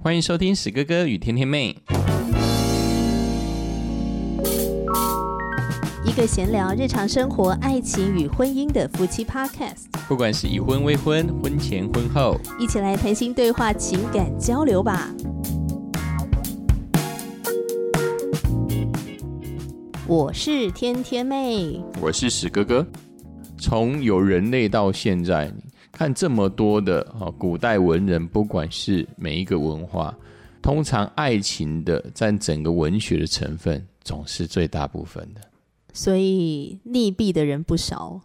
欢迎收听史哥哥与天天妹，一个闲聊日常生活、爱情与婚姻的夫妻 Podcast，不管是已婚、未婚、婚前、婚后，一起来谈心对话、情感交流吧。我是天天妹，我是史哥哥。从有人类到现在。看这么多的啊，古代文人，不管是每一个文化，通常爱情的占整个文学的成分，总是最大部分的。所以溺毙的人不少。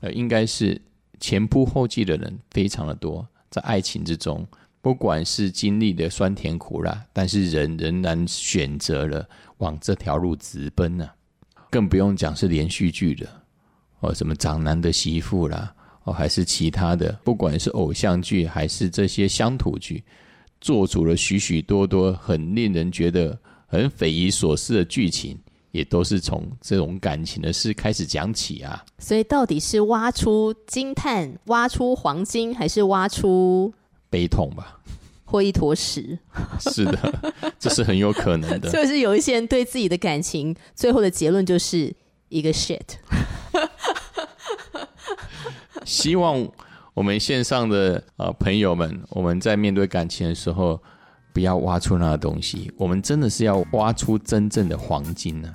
呃，应该是前仆后继的人非常的多，在爱情之中，不管是经历的酸甜苦辣，但是人仍然选择了往这条路直奔呢。更不用讲是连续剧的哦，什么长男的媳妇啦。还是其他的，不管是偶像剧还是这些乡土剧，做出了许许多多很令人觉得很匪夷所思的剧情，也都是从这种感情的事开始讲起啊。所以到底是挖出金炭、挖出黄金，还是挖出悲痛吧？或一坨屎？是的，这是很有可能的。就是有一些人对自己的感情，最后的结论就是一个 shit。希望我们线上的呃朋友们，我们在面对感情的时候，不要挖出那个东西。我们真的是要挖出真正的黄金呢。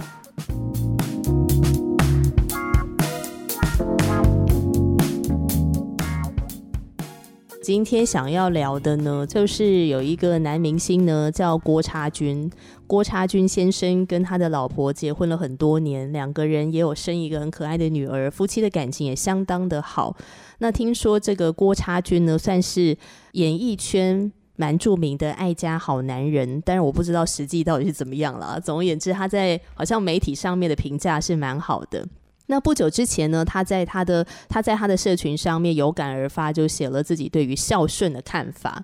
今天想要聊的呢，就是有一个男明星呢，叫郭差军。郭差军先生跟他的老婆结婚了很多年，两个人也有生一个很可爱的女儿，夫妻的感情也相当的好。那听说这个郭差军呢，算是演艺圈蛮著名的爱家好男人，但是我不知道实际到底是怎么样了。总而言之，他在好像媒体上面的评价是蛮好的。那不久之前呢，他在他的他在他的社群上面有感而发，就写了自己对于孝顺的看法。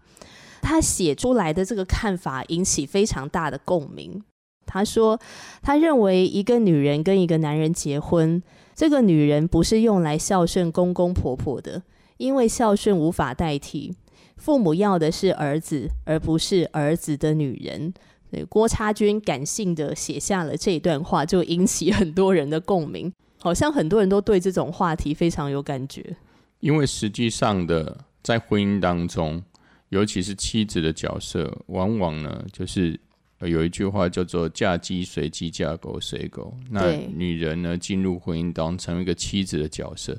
他写出来的这个看法引起非常大的共鸣。他说，他认为一个女人跟一个男人结婚，这个女人不是用来孝顺公公婆婆的，因为孝顺无法代替。父母要的是儿子，而不是儿子的女人。对，郭差军感性的写下了这段话，就引起很多人的共鸣。好像很多人都对这种话题非常有感觉，因为实际上的在婚姻当中，尤其是妻子的角色，往往呢就是有一句话叫做“嫁鸡随鸡，嫁狗随狗”。那女人呢进入婚姻当中成为一个妻子的角色，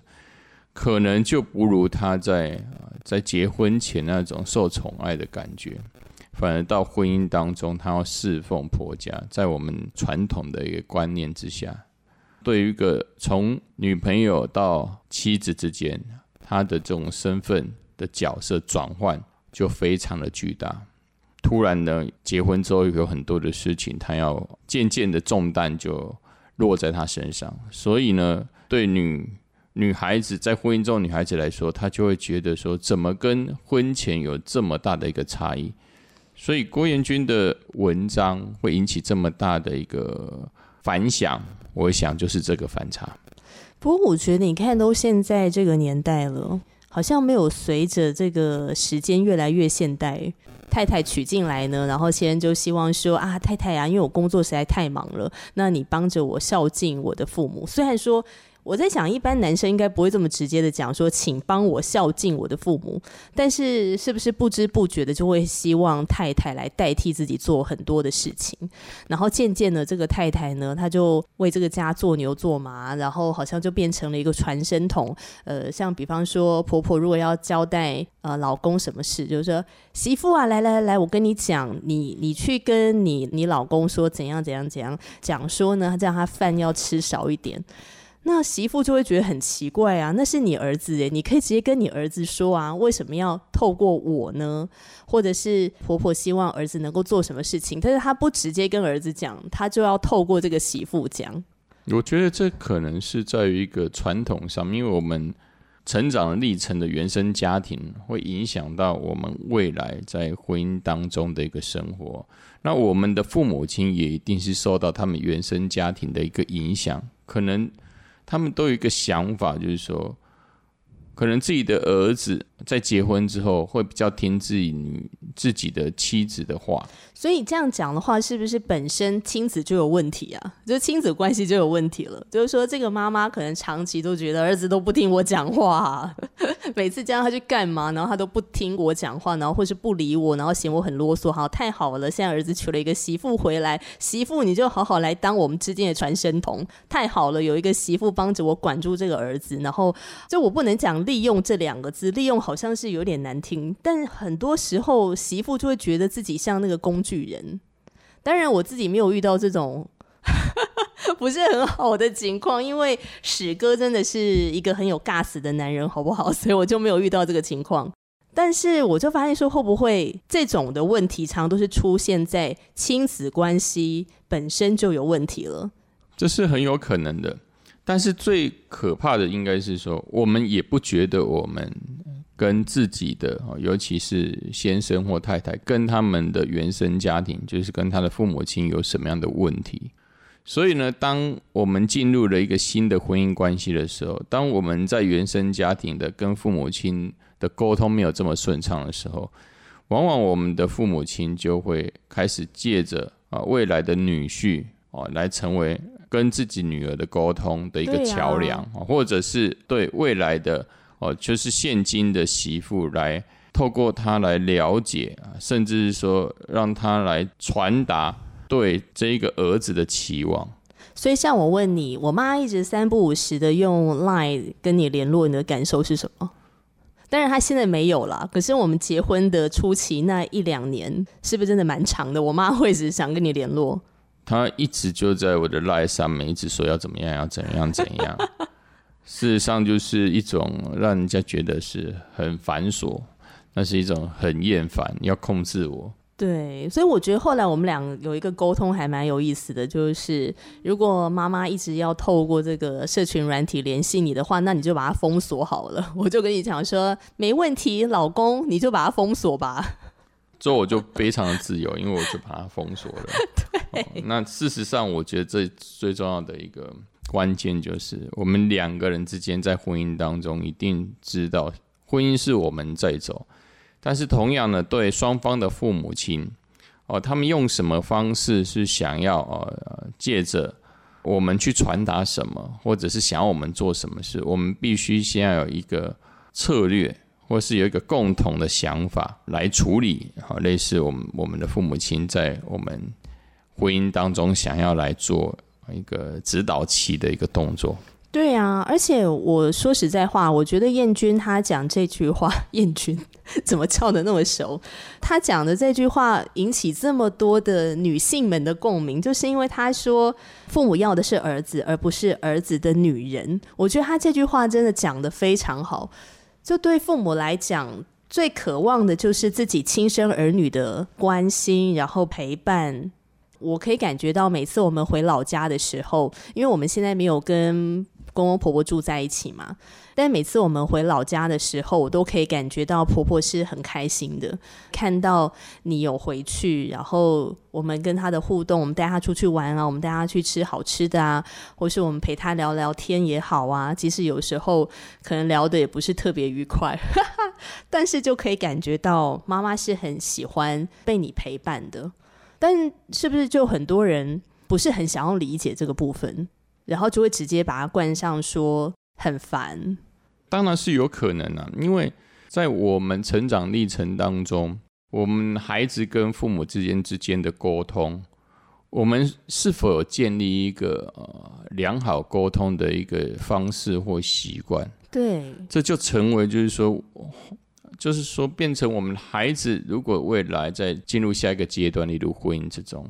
可能就不如她在在结婚前那种受宠爱的感觉，反而到婚姻当中，她要侍奉婆家。在我们传统的一个观念之下。对于一个从女朋友到妻子之间，她的这种身份的角色转换就非常的巨大。突然呢，结婚之后有很多的事情，他要渐渐的重担就落在他身上。所以呢，对女女孩子在婚姻中女孩子来说，她就会觉得说，怎么跟婚前有这么大的一个差异？所以郭彦军的文章会引起这么大的一个反响。我想就是这个反差。不过我觉得，你看，都现在这个年代了，好像没有随着这个时间越来越现代，太太娶进来呢，然后先就希望说啊，太太啊，因为我工作实在太忙了，那你帮着我孝敬我的父母。虽然说。我在想，一般男生应该不会这么直接的讲说，请帮我孝敬我的父母。但是，是不是不知不觉的就会希望太太来代替自己做很多的事情？然后渐渐的，这个太太呢，她就为这个家做牛做马，然后好像就变成了一个传声筒。呃，像比方说，婆婆如果要交代呃老公什么事，就是说媳妇啊，来来来，我跟你讲，你你去跟你你老公说怎样怎样怎样讲说呢，这样他饭要吃少一点。那媳妇就会觉得很奇怪啊，那是你儿子诶，你可以直接跟你儿子说啊，为什么要透过我呢？或者是婆婆希望儿子能够做什么事情，但是他不直接跟儿子讲，他就要透过这个媳妇讲。我觉得这可能是在于一个传统上，因为我们成长历程的原生家庭会影响到我们未来在婚姻当中的一个生活。那我们的父母亲也一定是受到他们原生家庭的一个影响，可能。他们都有一个想法，就是说，可能自己的儿子在结婚之后会比较听自己自己的妻子的话。所以这样讲的话，是不是本身亲子就有问题啊？就亲子关系就有问题了。就是说，这个妈妈可能长期都觉得儿子都不听我讲话，每次叫他去干嘛，然后他都不听我讲话，然后或是不理我，然后嫌我很啰嗦。好，太好了，现在儿子娶了一个媳妇回来，媳妇你就好好来当我们之间的传声筒。太好了，有一个媳妇帮着我管住这个儿子。然后，就我不能讲利用这两个字，利用好好像是有点难听，但很多时候媳妇就会觉得自己像那个工具。人，当然我自己没有遇到这种 不是很好的情况，因为史哥真的是一个很有尬死的男人，好不好？所以我就没有遇到这个情况。但是我就发现说，会不会这种的问题，常都是出现在亲子关系本身就有问题了？这是很有可能的。但是最可怕的应该是说，我们也不觉得我们。跟自己的，尤其是先生或太太，跟他们的原生家庭，就是跟他的父母亲有什么样的问题？所以呢，当我们进入了一个新的婚姻关系的时候，当我们在原生家庭的跟父母亲的沟通没有这么顺畅的时候，往往我们的父母亲就会开始借着啊未来的女婿啊，来成为跟自己女儿的沟通的一个桥梁，或者是对未来的。哦，就是现今的媳妇来透过他来了解啊，甚至是说让他来传达对这一个儿子的期望。所以，像我问你，我妈一直三不五时的用 Line 跟你联络，你的感受是什么？当然，她现在没有了。可是我们结婚的初期那一两年，是不是真的蛮长的？我妈会一直想跟你联络。她一直就在我的 Line 上面，一直说要怎么样，要怎样怎样。事实上，就是一种让人家觉得是很繁琐，那是一种很厌烦，要控制我。对，所以我觉得后来我们俩有一个沟通还蛮有意思的，就是如果妈妈一直要透过这个社群软体联系你的话，那你就把它封锁好了。我就跟你讲说，没问题，老公，你就把它封锁吧。之后我就非常的自由，因为我就把它封锁了。对，那事实上，我觉得这最重要的一个。关键就是我们两个人之间在婚姻当中一定知道，婚姻是我们在走，但是同样呢，对双方的父母亲哦，他们用什么方式是想要呃借着我们去传达什么，或者是想要我们做什么事，我们必须先要有一个策略，或是有一个共同的想法来处理。好，类似我们我们的父母亲在我们婚姻当中想要来做。一个指导期的一个动作，对啊，而且我说实在话，我觉得燕君他讲这句话，燕君怎么叫的那么熟？他讲的这句话引起这么多的女性们的共鸣，就是因为他说父母要的是儿子，而不是儿子的女人。我觉得他这句话真的讲的非常好，就对父母来讲，最渴望的就是自己亲生儿女的关心，然后陪伴。我可以感觉到，每次我们回老家的时候，因为我们现在没有跟公公婆婆住在一起嘛，但每次我们回老家的时候，我都可以感觉到婆婆是很开心的，看到你有回去，然后我们跟她的互动，我们带她出去玩啊，我们带她去吃好吃的啊，或是我们陪她聊聊天也好啊，即使有时候可能聊的也不是特别愉快，但是就可以感觉到妈妈是很喜欢被你陪伴的。但是不是就很多人不是很想要理解这个部分，然后就会直接把它冠上说很烦？当然是有可能啊，因为在我们成长历程当中，我们孩子跟父母之间之间的沟通，我们是否有建立一个呃良好沟通的一个方式或习惯？对，这就成为就是说。就是说，变成我们孩子，如果未来在进入下一个阶段，例如婚姻之中，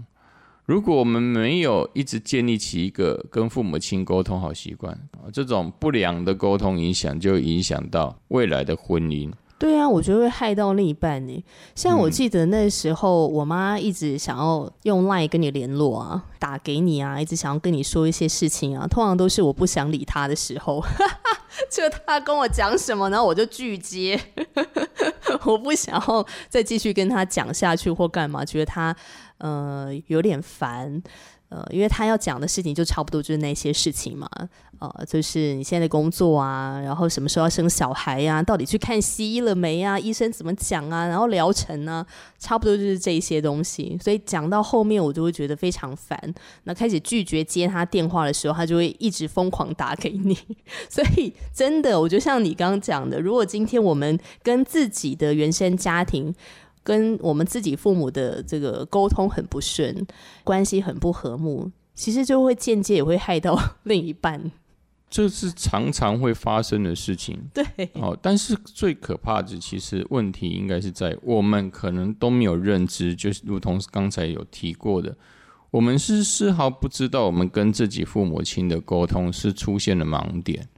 如果我们没有一直建立起一个跟父母亲沟通好习惯啊，这种不良的沟通影响，就影响到未来的婚姻。对啊，我觉得会害到另一半呢。像我记得那时候，我妈一直想要用 LINE 跟你联络啊，打给你啊，一直想要跟你说一些事情啊，通常都是我不想理他的时候。就他跟我讲什么，然后我就拒接，我不想要再继续跟他讲下去或干嘛，觉得他呃有点烦。呃，因为他要讲的事情就差不多就是那些事情嘛，呃，就是你现在的工作啊，然后什么时候要生小孩呀，到底去看西医了没啊，医生怎么讲啊，然后疗程呢，差不多就是这些东西。所以讲到后面，我就会觉得非常烦。那开始拒绝接他电话的时候，他就会一直疯狂打给你。所以真的，我觉得像你刚刚讲的，如果今天我们跟自己的原生家庭。跟我们自己父母的这个沟通很不顺，关系很不和睦，其实就会间接也会害到另一半。这是常常会发生的事情。对，哦，但是最可怕的其实问题应该是在我们可能都没有认知，就是如同刚才有提过的，我们是丝毫不知道我们跟自己父母亲的沟通是出现了盲点。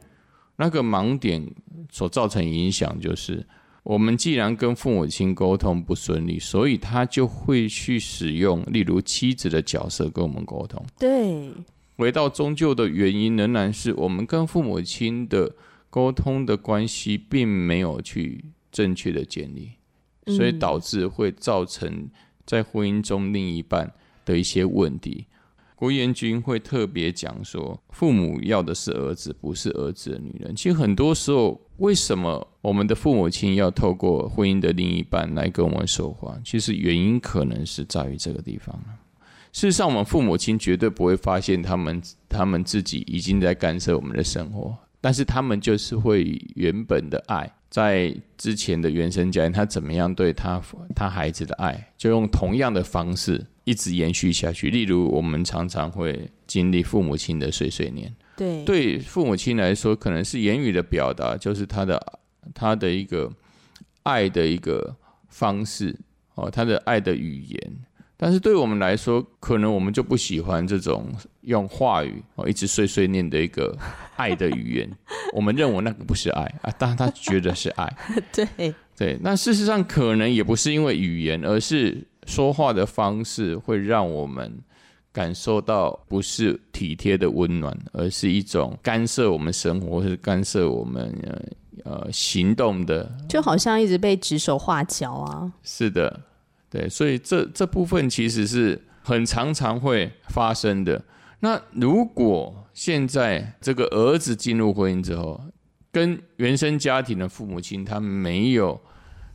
那个盲点所造成影响就是。我们既然跟父母亲沟通不顺利，所以他就会去使用，例如妻子的角色跟我们沟通。对，回到终究的原因，仍然是我们跟父母亲的沟通的关系并没有去正确的建立，所以导致会造成在婚姻中另一半的一些问题。郭彦军会特别讲说，父母要的是儿子，不是儿子的女人。其实很多时候，为什么我们的父母亲要透过婚姻的另一半来跟我们说话？其实原因可能是在于这个地方事实上，我们父母亲绝对不会发现他们他们自己已经在干涉我们的生活，但是他们就是会原本的爱，在之前的原生家庭，他怎么样对他他孩子的爱，就用同样的方式。一直延续下去。例如，我们常常会经历父母亲的碎碎念。对，对父母亲来说，可能是言语的表达，就是他的他的一个爱的一个方式哦，他的爱的语言。但是对我们来说，可能我们就不喜欢这种用话语哦一直碎碎念的一个爱的语言。我们认为那个不是爱啊，但他觉得是爱。对对，那事实上可能也不是因为语言，而是。说话的方式会让我们感受到不是体贴的温暖，而是一种干涉我们生活，或是干涉我们呃行动的，就好像一直被指手画脚啊。是的，对，所以这这部分其实是很常常会发生的。那如果现在这个儿子进入婚姻之后，跟原生家庭的父母亲他没有。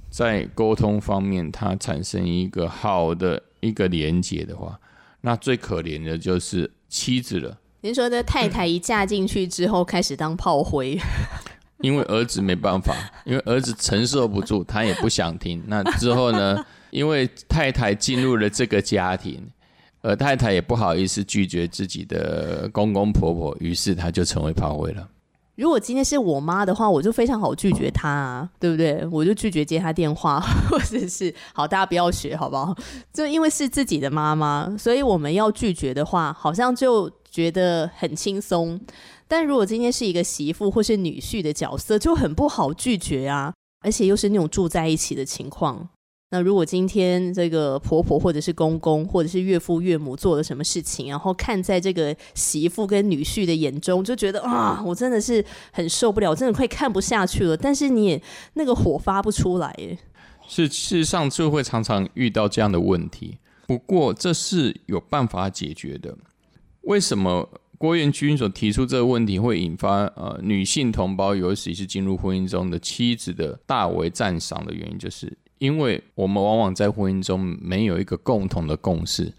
在沟通方面，他产生一个好的一个连接的话，那最可怜的就是妻子了。您说的太太一嫁进去之后，开始当炮灰，因为儿子没办法，因为儿子承受不住，他也不想听。那之后呢？因为太太进入了这个家庭，而太太也不好意思拒绝自己的公公婆婆，于是她就成为炮灰了。如果今天是我妈的话，我就非常好拒绝她，啊，对不对？我就拒绝接她电话，或者是好，大家不要学，好不好？就因为是自己的妈妈，所以我们要拒绝的话，好像就觉得很轻松。但如果今天是一个媳妇或是女婿的角色，就很不好拒绝啊，而且又是那种住在一起的情况。那如果今天这个婆婆或者是公公或者是岳父岳母做了什么事情，然后看在这个媳妇跟女婿的眼中，就觉得啊，我真的是很受不了，真的快看不下去了。但是你也那个火发不出来，是事实上就会常常遇到这样的问题。不过这是有办法解决的。为什么郭彦军所提出这个问题会引发呃女性同胞，尤其是进入婚姻中的妻子的大为赞赏的原因，就是。因为我们往往在婚姻中没有一个共同的共识，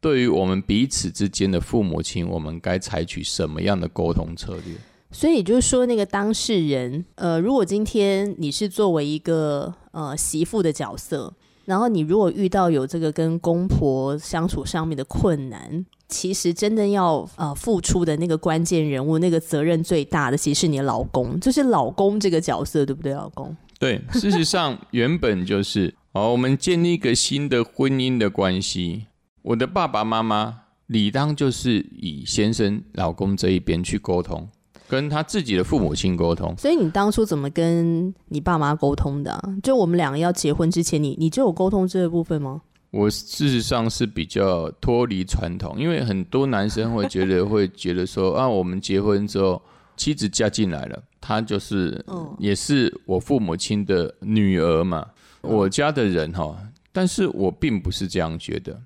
对于我们彼此之间的父母亲，我们该采取什么样的沟通策略？所以就是说，那个当事人，呃，如果今天你是作为一个呃媳妇的角色，然后你如果遇到有这个跟公婆相处上面的困难，其实真的要呃付出的那个关键人物，那个责任最大的，其实是你老公，就是老公这个角色，对不对，老公？对，事实上原本就是 哦，我们建立一个新的婚姻的关系。我的爸爸妈妈理当就是以先生、老公这一边去沟通，跟他自己的父母亲沟通。所以你当初怎么跟你爸妈沟通的？就我们两个要结婚之前，你你就有沟通这个部分吗？我事实上是比较脱离传统，因为很多男生会觉得会觉得说啊，我们结婚之后。妻子嫁进来了，她就是也是我父母亲的女儿嘛，我家的人哈。但是我并不是这样觉得，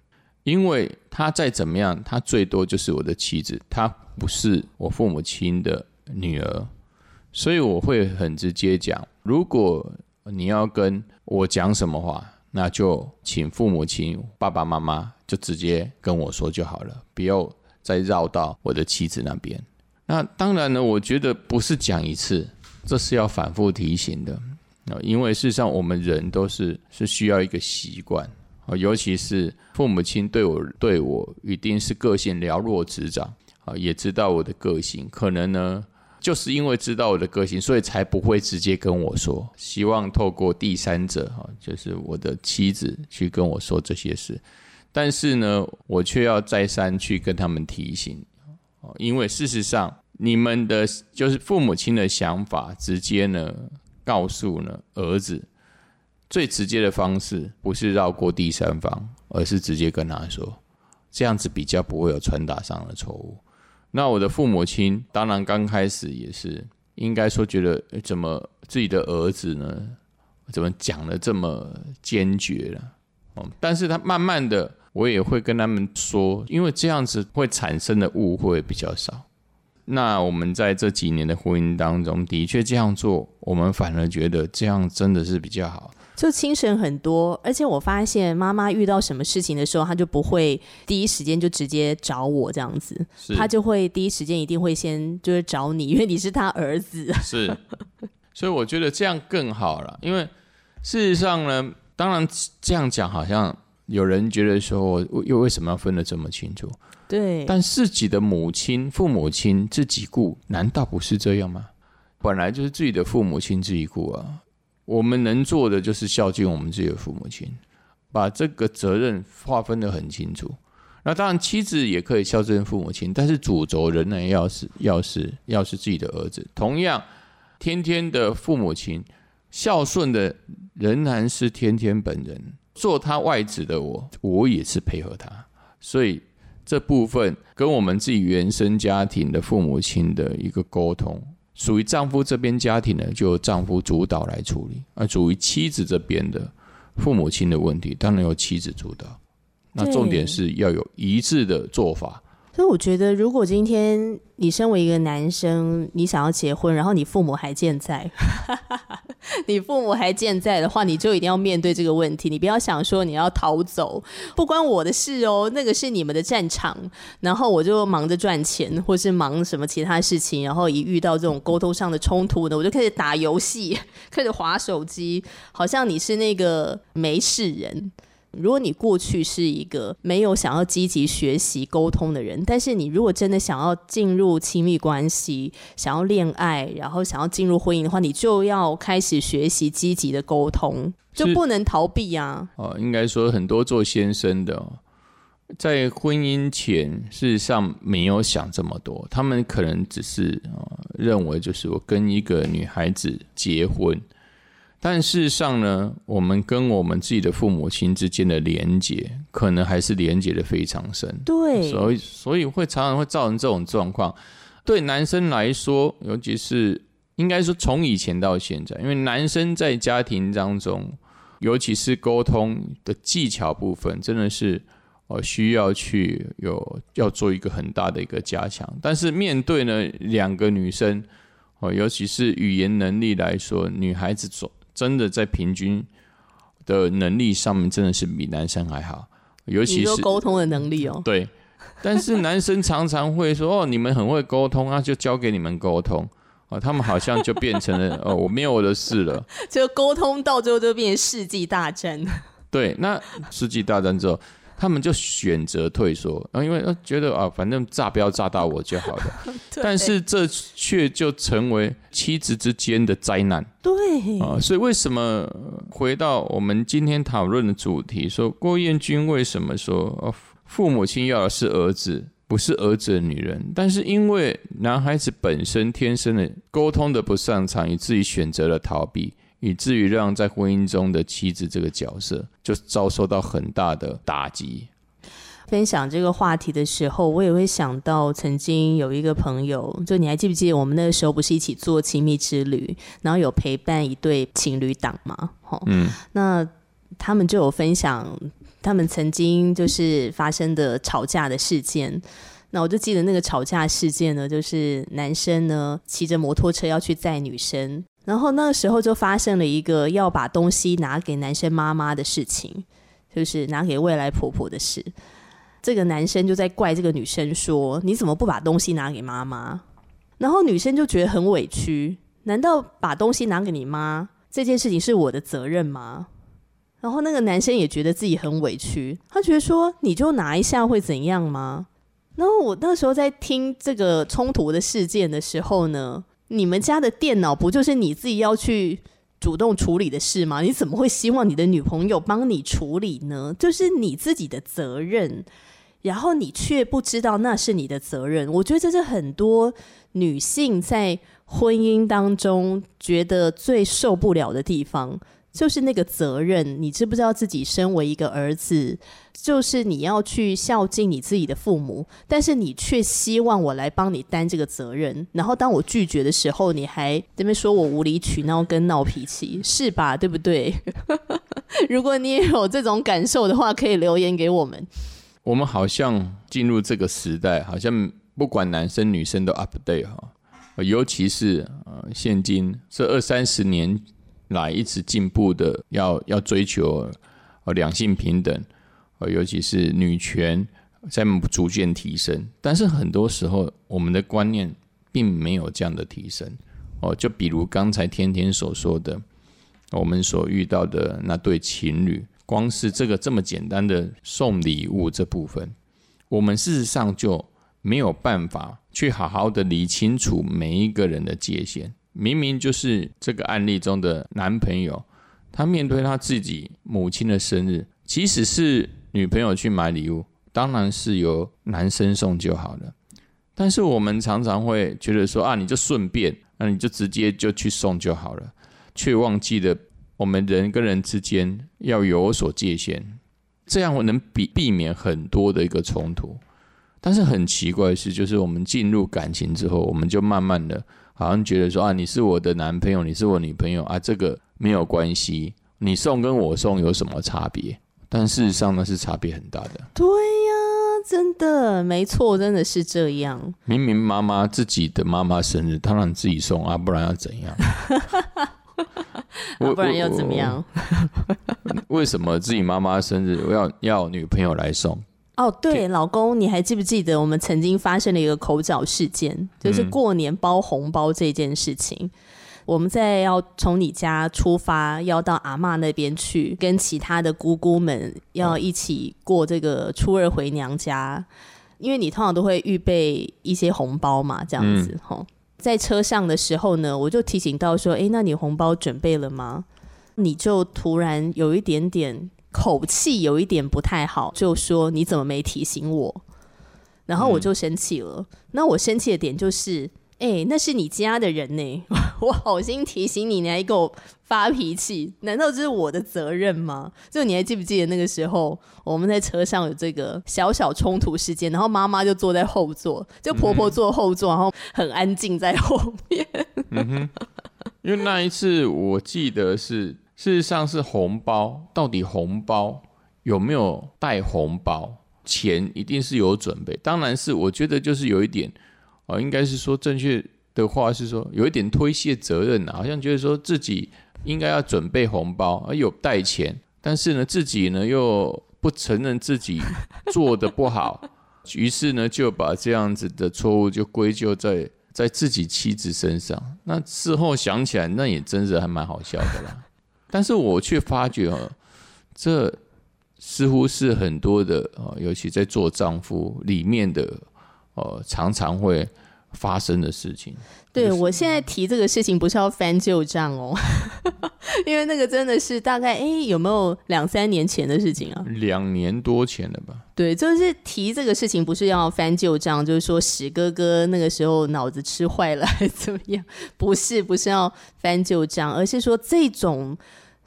因为她再怎么样，她最多就是我的妻子，她不是我父母亲的女儿，所以我会很直接讲，如果你要跟我讲什么话，那就请父母亲、爸爸妈妈就直接跟我说就好了，不要再绕到我的妻子那边。那当然呢，我觉得不是讲一次，这是要反复提醒的。啊，因为事实上我们人都是是需要一个习惯。啊，尤其是父母亲对我对我一定是个性了若指掌。啊，也知道我的个性，可能呢就是因为知道我的个性，所以才不会直接跟我说，希望透过第三者哈，就是我的妻子去跟我说这些事，但是呢，我却要再三去跟他们提醒。哦，因为事实上，你们的就是父母亲的想法，直接呢告诉呢儿子，最直接的方式不是绕过第三方，而是直接跟他说，这样子比较不会有传达上的错误。那我的父母亲当然刚开始也是应该说觉得，怎么自己的儿子呢，怎么讲的这么坚决了？哦，但是他慢慢的。我也会跟他们说，因为这样子会产生的误会比较少。那我们在这几年的婚姻当中，的确这样做，我们反而觉得这样真的是比较好，就精神很多。而且我发现妈妈遇到什么事情的时候，她就不会第一时间就直接找我这样子，她就会第一时间一定会先就是找你，因为你是他儿子。是，所以我觉得这样更好了。因为事实上呢，当然这样讲好像。有人觉得说，又为什么要分得这么清楚？对，但自己的母亲、父母亲自己顾，难道不是这样吗？本来就是自己的父母亲自己顾啊。我们能做的就是孝敬我们自己的父母亲，把这个责任划分得很清楚。那当然，妻子也可以孝敬父母亲，但是主轴仍然要是要是要是自己的儿子。同样，天天的父母亲孝顺的仍然是天天本人。做他外子的我，我也是配合他，所以这部分跟我们自己原生家庭的父母亲的一个沟通，属于丈夫这边家庭呢，就由丈夫主导来处理；而属于妻子这边的父母亲的问题，当然由妻子主导。那重点是要有一致的做法。所以我觉得，如果今天你身为一个男生，你想要结婚，然后你父母还健在，你父母还健在的话，你就一定要面对这个问题。你不要想说你要逃走，不关我的事哦，那个是你们的战场。然后我就忙着赚钱，或是忙什么其他事情。然后一遇到这种沟通上的冲突呢，我就开始打游戏，开始划手机，好像你是那个没事人。如果你过去是一个没有想要积极学习沟通的人，但是你如果真的想要进入亲密关系、想要恋爱，然后想要进入婚姻的话，你就要开始学习积极的沟通，就不能逃避啊！哦，应该说很多做先生的，在婚姻前事实上没有想这么多，他们可能只是啊认为就是我跟一个女孩子结婚。但事实上呢，我们跟我们自己的父母亲之间的连结，可能还是连结的非常深。对，所以所以会常常会造成这种状况。对男生来说，尤其是应该说从以前到现在，因为男生在家庭当中，尤其是沟通的技巧部分，真的是呃需要去有要做一个很大的一个加强。但是面对呢两个女生哦，尤其是语言能力来说，女孩子总真的在平均的能力上面，真的是比男生还好，尤其是沟通的能力哦。对，但是男生常常会说：“哦，你们很会沟通啊，就交给你们沟通哦。”他们好像就变成了：“ 哦，我没有我的事了。”就沟通到最后就变成世纪大战。对，那世纪大战之后。他们就选择退缩，啊，因为觉得啊，反正炸不要炸到我就好了。但是这却就成为妻子之间的灾难。对啊，所以为什么回到我们今天讨论的主题，说郭彦军为什么说父母亲要的是儿子，不是儿子的女人？但是因为男孩子本身天生的沟通的不擅长，以至于选择了逃避。以至于让在婚姻中的妻子这个角色就遭受到很大的打击。分享这个话题的时候，我也会想到曾经有一个朋友，就你还记不记得我们那个时候不是一起做亲密之旅，然后有陪伴一对情侣档吗？哦，嗯，那他们就有分享他们曾经就是发生的吵架的事件。那我就记得那个吵架事件呢，就是男生呢骑着摩托车要去载女生，然后那个时候就发生了一个要把东西拿给男生妈妈的事情，就是拿给未来婆婆的事。这个男生就在怪这个女生说：“你怎么不把东西拿给妈妈？”然后女生就觉得很委屈，难道把东西拿给你妈这件事情是我的责任吗？然后那个男生也觉得自己很委屈，他觉得说：“你就拿一下会怎样吗？”然后我那时候在听这个冲突的事件的时候呢，你们家的电脑不就是你自己要去主动处理的事吗？你怎么会希望你的女朋友帮你处理呢？就是你自己的责任，然后你却不知道那是你的责任。我觉得这是很多女性在婚姻当中觉得最受不了的地方。就是那个责任，你知不知道自己身为一个儿子，就是你要去孝敬你自己的父母，但是你却希望我来帮你担这个责任。然后当我拒绝的时候，你还这边说我无理取闹跟闹脾气，是吧？对不对？如果你也有这种感受的话，可以留言给我们。我们好像进入这个时代，好像不管男生女生都 update 哈，尤其是呃，现今这二三十年。来一直进步的，要要追求呃两性平等，呃尤其是女权在逐渐提升，但是很多时候我们的观念并没有这样的提升哦。就比如刚才天天所说的，我们所遇到的那对情侣，光是这个这么简单的送礼物这部分，我们事实上就没有办法去好好的理清楚每一个人的界限。明明就是这个案例中的男朋友，他面对他自己母亲的生日，即使是女朋友去买礼物，当然是由男生送就好了。但是我们常常会觉得说啊，你就顺便，那你就直接就去送就好了，却忘记了我们人跟人之间要有所界限，这样我能避避免很多的一个冲突。但是很奇怪的是，就是我们进入感情之后，我们就慢慢的。好像觉得说啊，你是我的男朋友，你是我女朋友啊，这个没有关系。你送跟我送有什么差别？但事实上呢，是差别很大的。对呀，真的没错，真的是这样。明明妈妈自己的妈妈生日，当然自己送啊，不然要怎样？不然要怎么样？为什么自己妈妈生日要要女朋友来送？哦，对，老公，你还记不记得我们曾经发生了一个口角事件？就是过年包红包这件事情。我们在要从你家出发，要到阿妈那边去，跟其他的姑姑们要一起过这个初二回娘家。因为你通常都会预备一些红包嘛，这样子哈。在车上的时候呢，我就提醒到说：“哎，那你红包准备了吗？”你就突然有一点点。口气有一点不太好，就说你怎么没提醒我？然后我就生气了。那我生气的点就是，哎，那是你家的人呢，我好心提醒你，你还给我发脾气，难道这是我的责任吗？就你还记不记得那个时候我们在车上有这个小小冲突事件，然后妈妈就坐在后座，就婆婆坐后座，然后很安静在后面。嗯，因为那一次我记得是。事实上是红包，到底红包有没有带红包？钱一定是有准备，当然是我觉得就是有一点，哦，应该是说正确的话是说有一点推卸责任啊，好像觉得说自己应该要准备红包，而有带钱，但是呢自己呢又不承认自己做的不好，于是呢就把这样子的错误就归咎在在自己妻子身上。那事后想起来，那也真是还蛮好笑的啦。但是我却发觉啊，这似乎是很多的啊，尤其在做丈夫里面的，呃，常常会发生的事情。对我现在提这个事情，不是要翻旧账哦，因为那个真的是大概哎，有没有两三年前的事情啊？两年多前了吧？对，就是提这个事情，不是要翻旧账，就是说史哥哥那个时候脑子吃坏了，还是怎么样？不是，不是要翻旧账，而是说这种。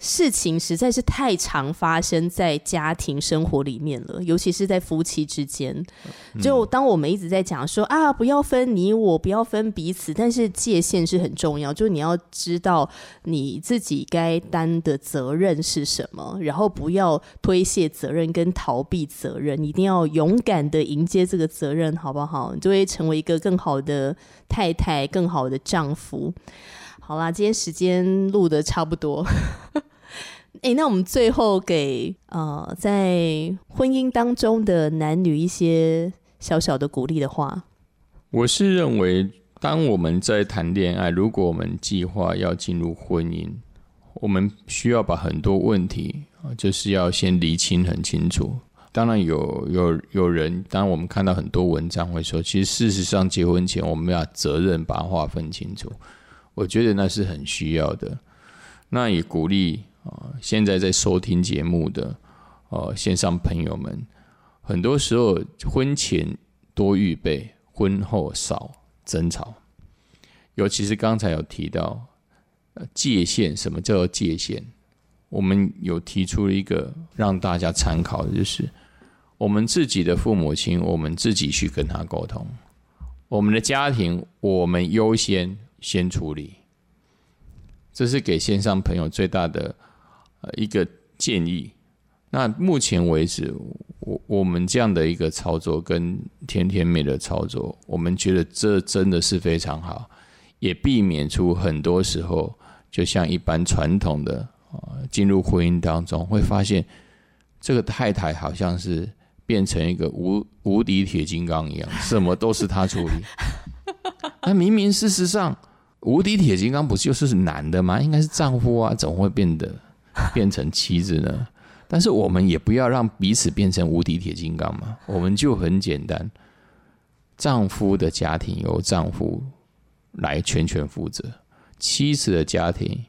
事情实在是太常发生在家庭生活里面了，尤其是在夫妻之间。就当我们一直在讲说啊，不要分你我，不要分彼此，但是界限是很重要。就你要知道你自己该担的责任是什么，然后不要推卸责任跟逃避责任，一定要勇敢的迎接这个责任，好不好？你就会成为一个更好的太太，更好的丈夫。好啦，今天时间录的差不多。哎，那我们最后给呃，在婚姻当中的男女一些小小的鼓励的话。我是认为，当我们在谈恋爱，如果我们计划要进入婚姻，我们需要把很多问题啊，就是要先理清很清楚。当然，有有有人，当然我们看到很多文章会说，其实事实上结婚前我们要责任把它划分清楚。我觉得那是很需要的。那也鼓励。啊，现在在收听节目的呃线上朋友们，很多时候婚前多预备，婚后少争吵。尤其是刚才有提到界限，什么叫做界限？我们有提出了一个让大家参考的，就是我们自己的父母亲，我们自己去跟他沟通；我们的家庭，我们优先先处理。这是给线上朋友最大的。呃，一个建议。那目前为止，我我们这样的一个操作跟甜甜美的操作，我们觉得这真的是非常好，也避免出很多时候，就像一般传统的啊，进入婚姻当中，会发现这个太太好像是变成一个无无敌铁金刚一样，什么都是他处理。那明明事实上，无敌铁金刚不就是男的吗？应该是丈夫啊，怎么会变得？变成妻子呢？但是我们也不要让彼此变成无敌铁金刚嘛。我们就很简单，丈夫的家庭由丈夫来全权负责，妻子的家庭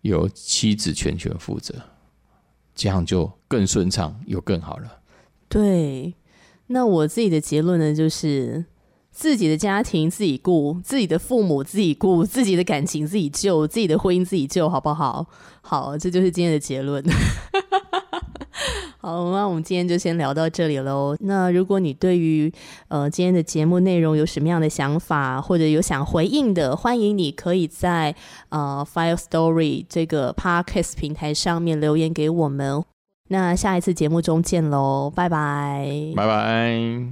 由妻子全权负责，这样就更顺畅又更好了。对，那我自己的结论呢，就是。自己的家庭自己顾，自己的父母自己顾，自己的感情自己救，自己的婚姻自己救，好不好？好，这就是今天的结论。好，那我们今天就先聊到这里喽。那如果你对于呃今天的节目内容有什么样的想法，或者有想回应的，欢迎你可以在呃 Fire Story 这个 Podcast 平台上面留言给我们。那下一次节目中见喽，拜拜，拜拜。